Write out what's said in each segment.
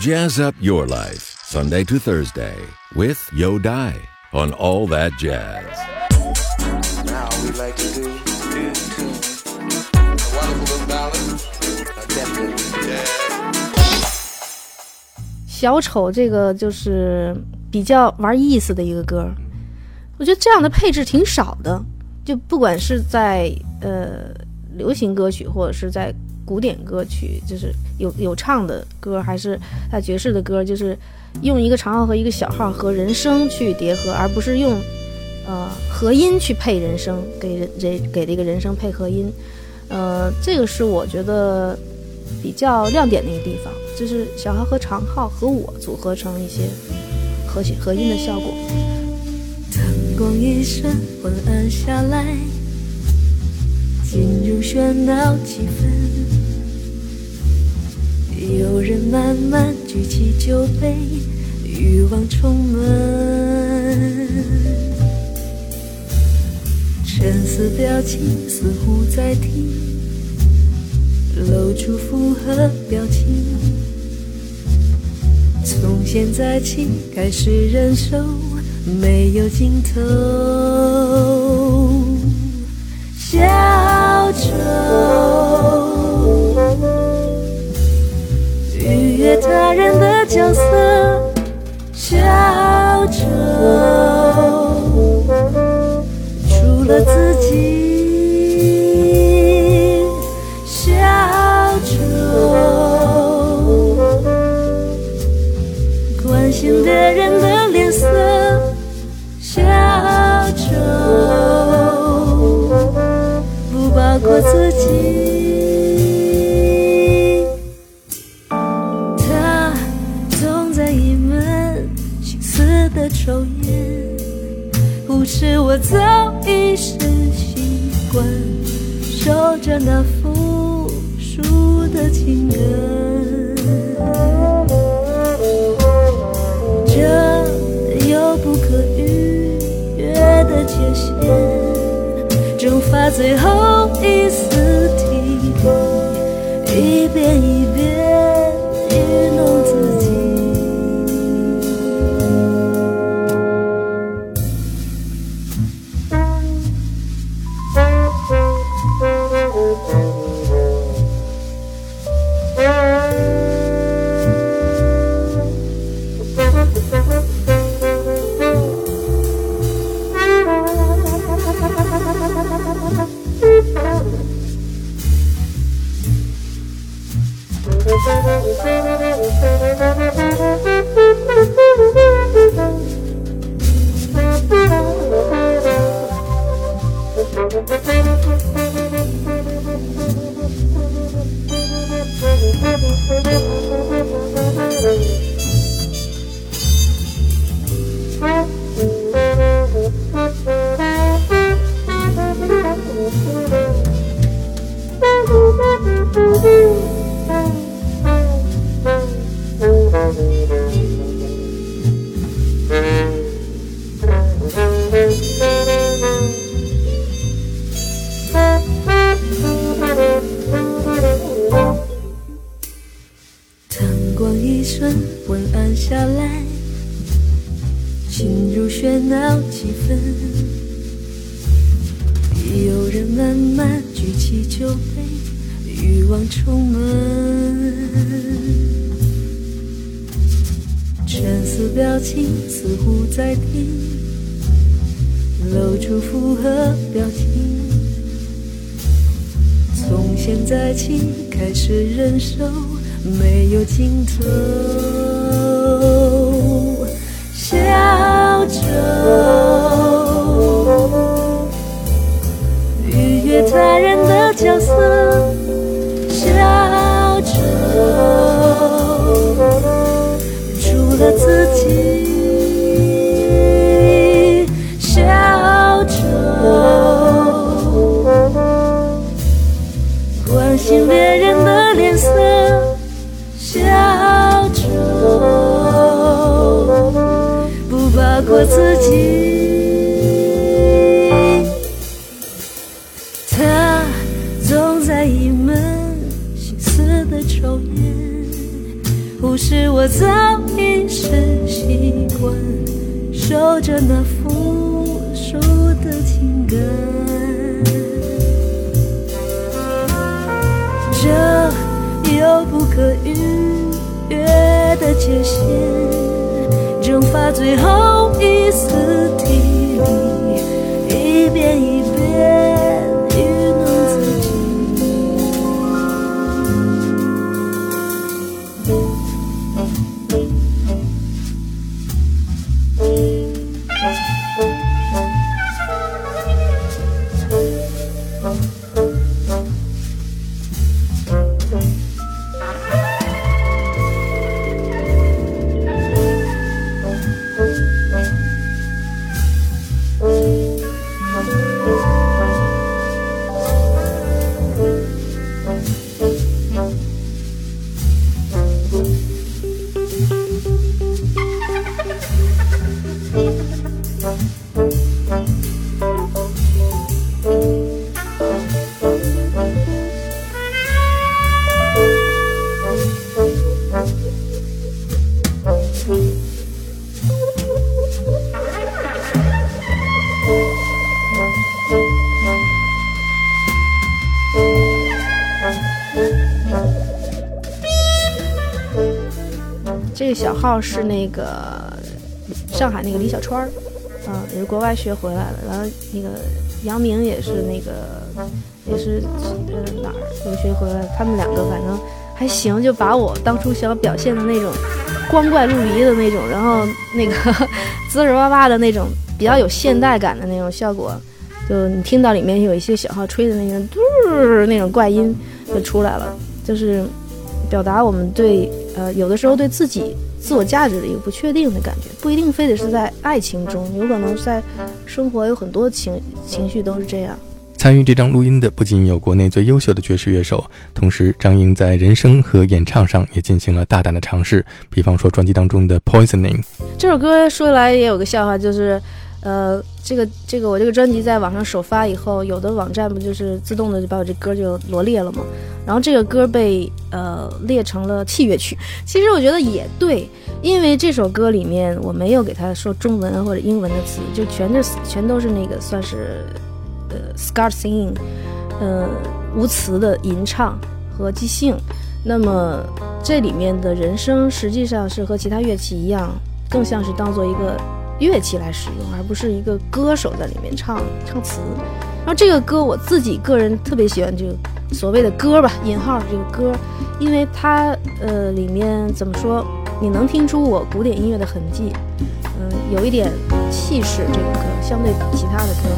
Jazz up your life, Sunday to Thursday, with Yo Dai on All That Jazz. Now we like to do new tune. A wonderful little ballad. Definitely jazz. 小丑这个就是比较玩意思的一个歌，我觉得这样的配置挺少的，就不管是在呃流行歌曲或者是在古典歌曲，就是有有唱的歌，还是在爵士的歌，就是用一个长号和一个小号和人声去叠合，而不是用呃和音去配人声，给人人给这个人声配合音，呃，这个是我觉得比较亮点的一个地方，就是小号和长号和我组合成一些和谐和音的效果。灯光一瞬昏暗下来，进入喧闹气氛。有人慢慢举起酒杯，欲望充满。沉思表情似乎在听，露出符合表情。从现在起开始忍受没有尽头。小丑，逾越他人的角色。小丑，除了自己。小丑。关心别人的脸色，自己。他总在隐瞒心思的抽烟，不是我早已是习惯，守着那复数的情歌。这有不可逾越的界限，蒸发最后后一丝体。力，号是那个上海那个李小川儿，啊、也是国外学回来的。然后那个杨明也是那个也是呃哪儿留学回来，他们两个反正还行，就把我当初想表现的那种光怪陆离的那种，然后那个 滋滋哇哇的那种比较有现代感的那种效果，就你听到里面有一些小号吹的那种嘟儿那种怪音就出来了，就是表达我们对呃有的时候对自己自我价值的一个不确定的感觉，不一定非得是在爱情中，有可能在生活有很多情情绪都是这样。参与这张录音的不仅有国内最优秀的爵士乐手，同时张英在人声和演唱上也进行了大胆的尝试，比方说专辑当中的《Poisoning》。这首歌说来也有个笑话，就是，呃，这个这个我这个专辑在网上首发以后，有的网站不就是自动的就把我这歌就罗列了吗？然后这个歌被呃列成了器乐曲。其实我觉得也对，因为这首歌里面我没有给它说中文或者英文的词，就全是全都是那个算是呃 scar singing，呃无词的吟唱和即兴。那么这里面的人声实际上是和其他乐器一样，更像是当做一个乐器来使用，而不是一个歌手在里面唱唱词。然后这个歌我自己个人特别喜欢就所谓的歌吧，引号这个歌，因为它呃里面怎么说，你能听出我古典音乐的痕迹，嗯、有一点气势。这个歌相对比其他的歌。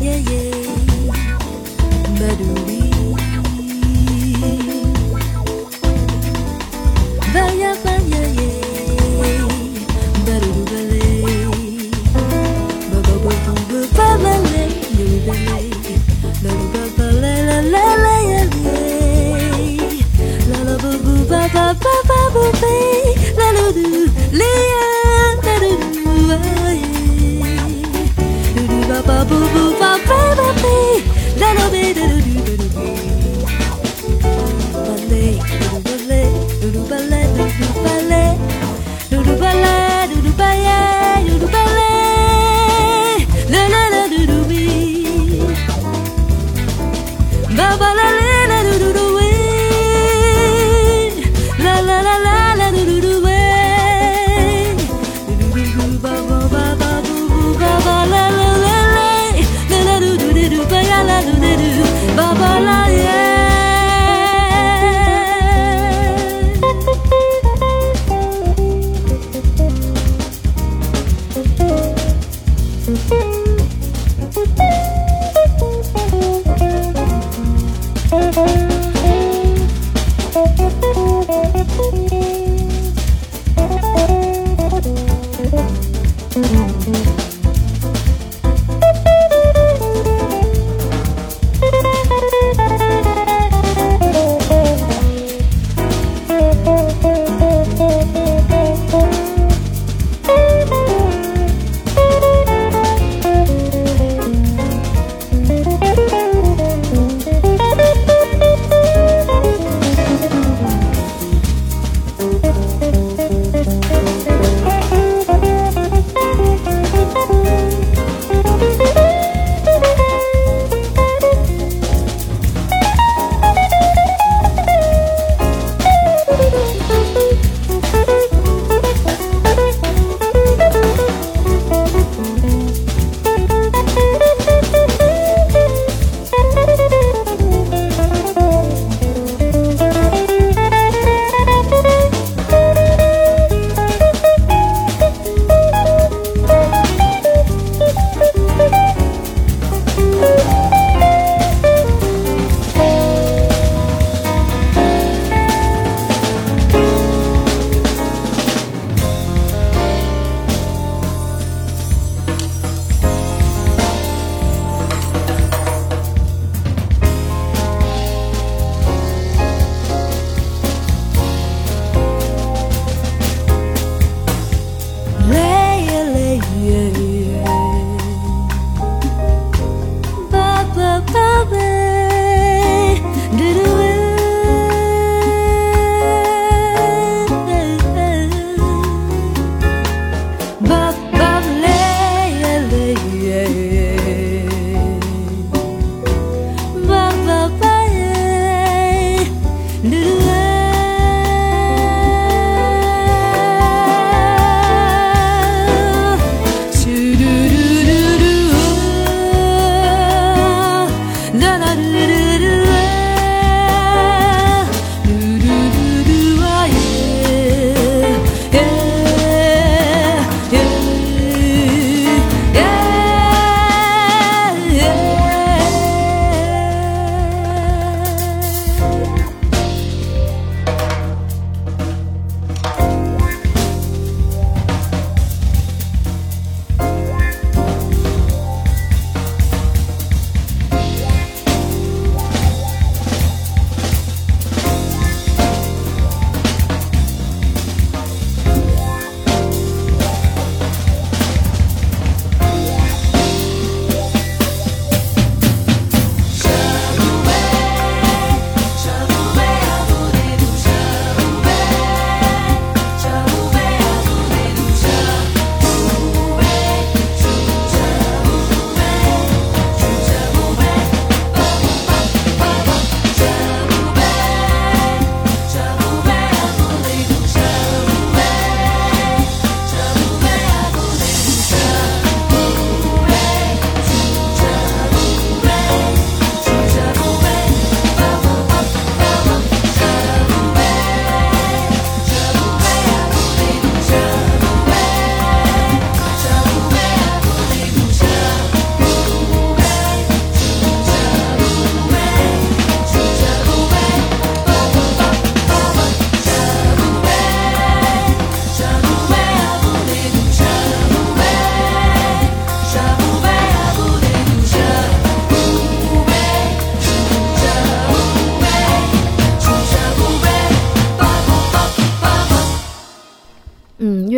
yeah, yeah. but.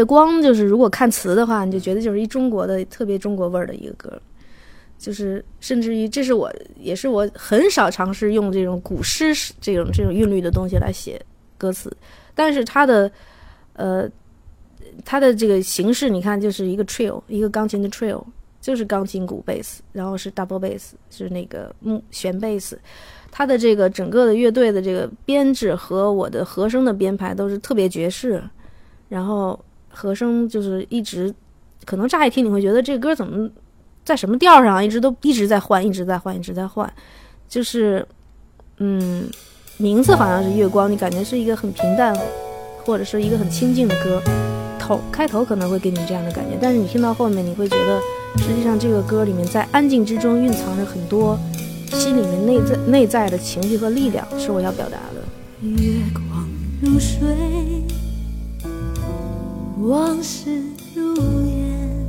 月光就是如果看词的话，你就觉得就是一中国的特别中国味儿的一个歌，就是甚至于这是我也是我很少尝试用这种古诗这种这种韵律的东西来写歌词，但是它的呃它的这个形式，你看就是一个 trill，一个钢琴的 trill，就是钢琴鼓贝斯，然后是 double bass，是那个木弦贝斯。它的这个整个的乐队的这个编制和我的和声的编排都是特别爵士，然后和声就是一直，可能乍一听你会觉得这个歌怎么在什么调上，一直都一直在换，一直在换，一直在换，就是嗯，名字好像是月光，你感觉是一个很平淡或者是一个很清静的歌，头开头可能会给你这样的感觉，但是你听到后面你会觉得，实际上这个歌里面在安静之中蕴藏着很多。心里面内在内在的情绪和力量是我要表达的。月光如水，往事如烟，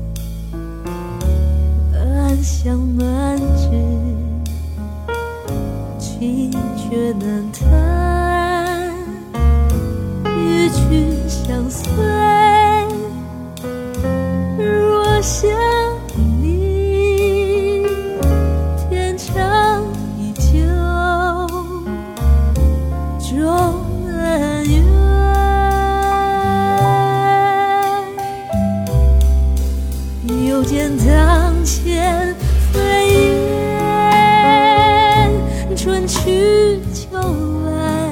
暗香满纸，情却难谈，与君相随，若相。去秋来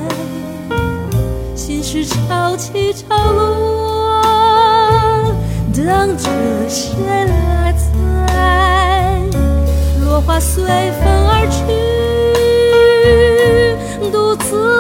心事潮起潮落等着谁来猜落花随风而去独自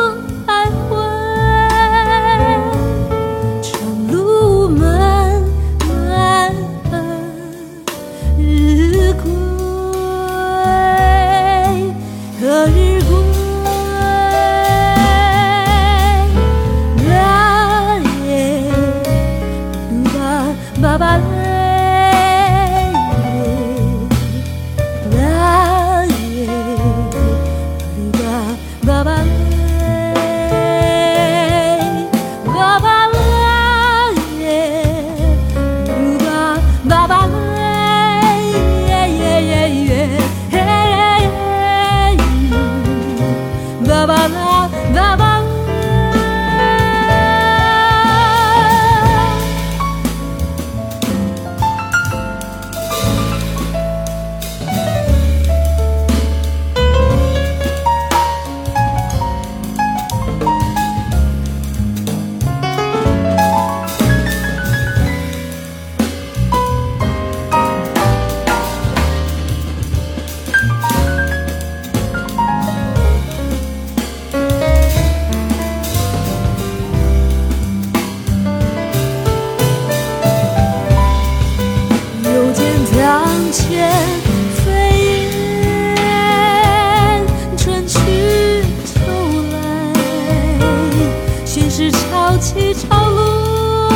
是潮起潮落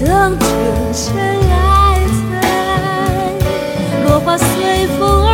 等这尘埃在落花随风而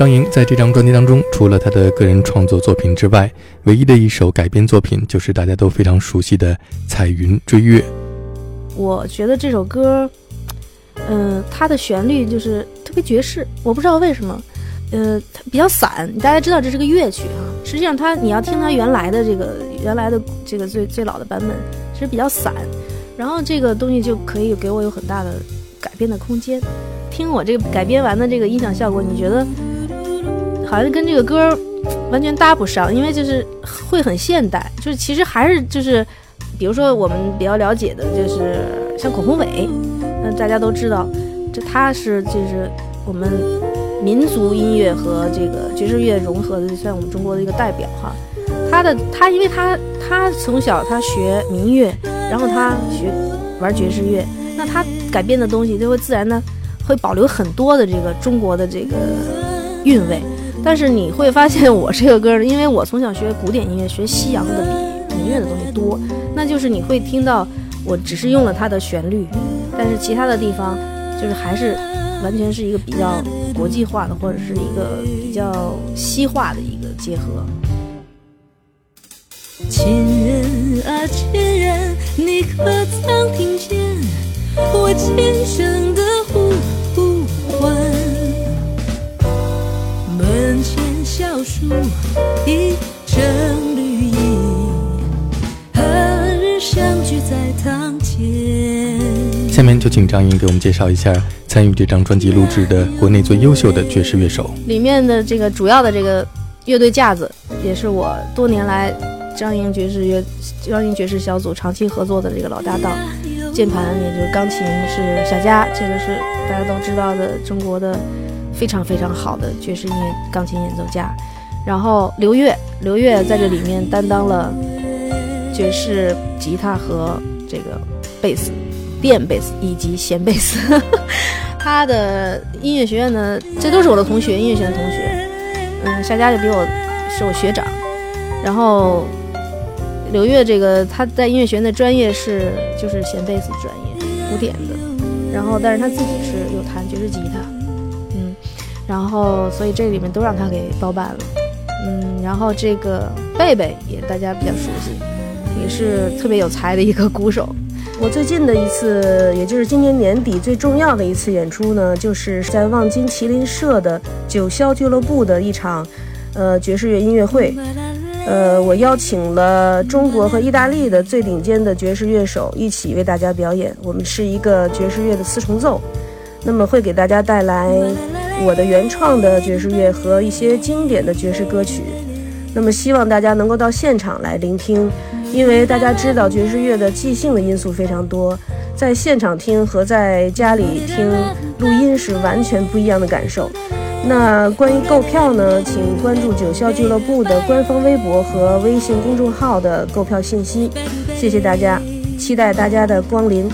张莹在这张专辑当中，除了她的个人创作作品之外，唯一的一首改编作品就是大家都非常熟悉的《彩云追月》。我觉得这首歌，嗯，它的旋律就是特别爵士，我不知道为什么，呃，它比较散。大家知道这是个乐曲啊，实际上它你要听它原来的这个原来的这个最最老的版本，其实比较散。然后这个东西就可以给我有很大的改编的空间。听我这个改编完的这个音响效果，你觉得好像跟这个歌完全搭不上，因为就是会很现代，就是其实还是就是，比如说我们比较了解的就是像孔宏伟。那大家都知道，这他是就是我们民族音乐和这个爵士乐融合的，算我们中国的一个代表哈。他的他，因为他他从小他学民乐，然后他学玩爵士乐，那他改变的东西就会自然的会保留很多的这个中国的这个韵味。但是你会发现，我这个歌，因为我从小学古典音乐，学西洋的比民乐的东西多，那就是你会听到，我只是用了它的旋律。但是其他的地方，就是还是完全是一个比较国际化的，或者是一个比较西化的一个结合。亲人啊，亲人，你可曾听见我轻声的树一身绿荫，何日相聚在堂前？下面就请张英给我们介绍一下参与这张专辑录制的国内最优秀的爵士乐手。里面的这个主要的这个乐队架子，也是我多年来张英爵士乐张英爵士小组长期合作的这个老搭档。键盘也就是钢琴是小佳，这个是大家都知道的中国的非常非常好的爵士音乐钢琴演奏家。然后刘月，刘月在这里面担当了爵士吉他和这个贝斯。电贝斯以及弦贝斯，他的音乐学院呢，这都是我的同学，音乐学院同学。嗯，夏佳就比我是我学长。然后刘月这个他在音乐学院的专业是就是弦贝斯专业，古典的。然后但是他自己是有弹爵士吉他，嗯，然后所以这里面都让他给包办了。然后这个贝贝也大家比较熟悉，也是特别有才的一个鼓手。我最近的一次，也就是今年年底最重要的一次演出呢，就是在望京麒麟社的九霄俱乐部的一场，呃，爵士乐音乐会。呃，我邀请了中国和意大利的最顶尖的爵士乐手一起为大家表演。我们是一个爵士乐的四重奏，那么会给大家带来我的原创的爵士乐和一些经典的爵士歌曲。那么希望大家能够到现场来聆听。因为大家知道爵士乐的即兴的因素非常多，在现场听和在家里听录音是完全不一样的感受。那关于购票呢，请关注九霄俱乐部的官方微博和微信公众号的购票信息。谢谢大家，期待大家的光临。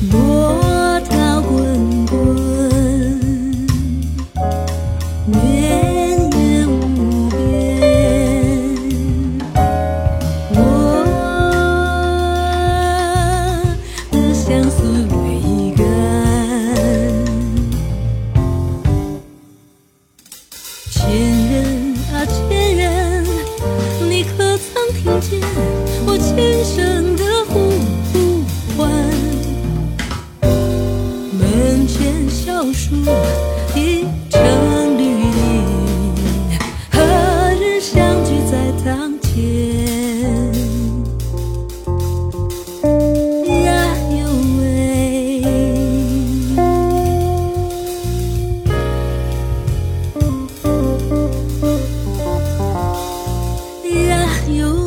Bu you.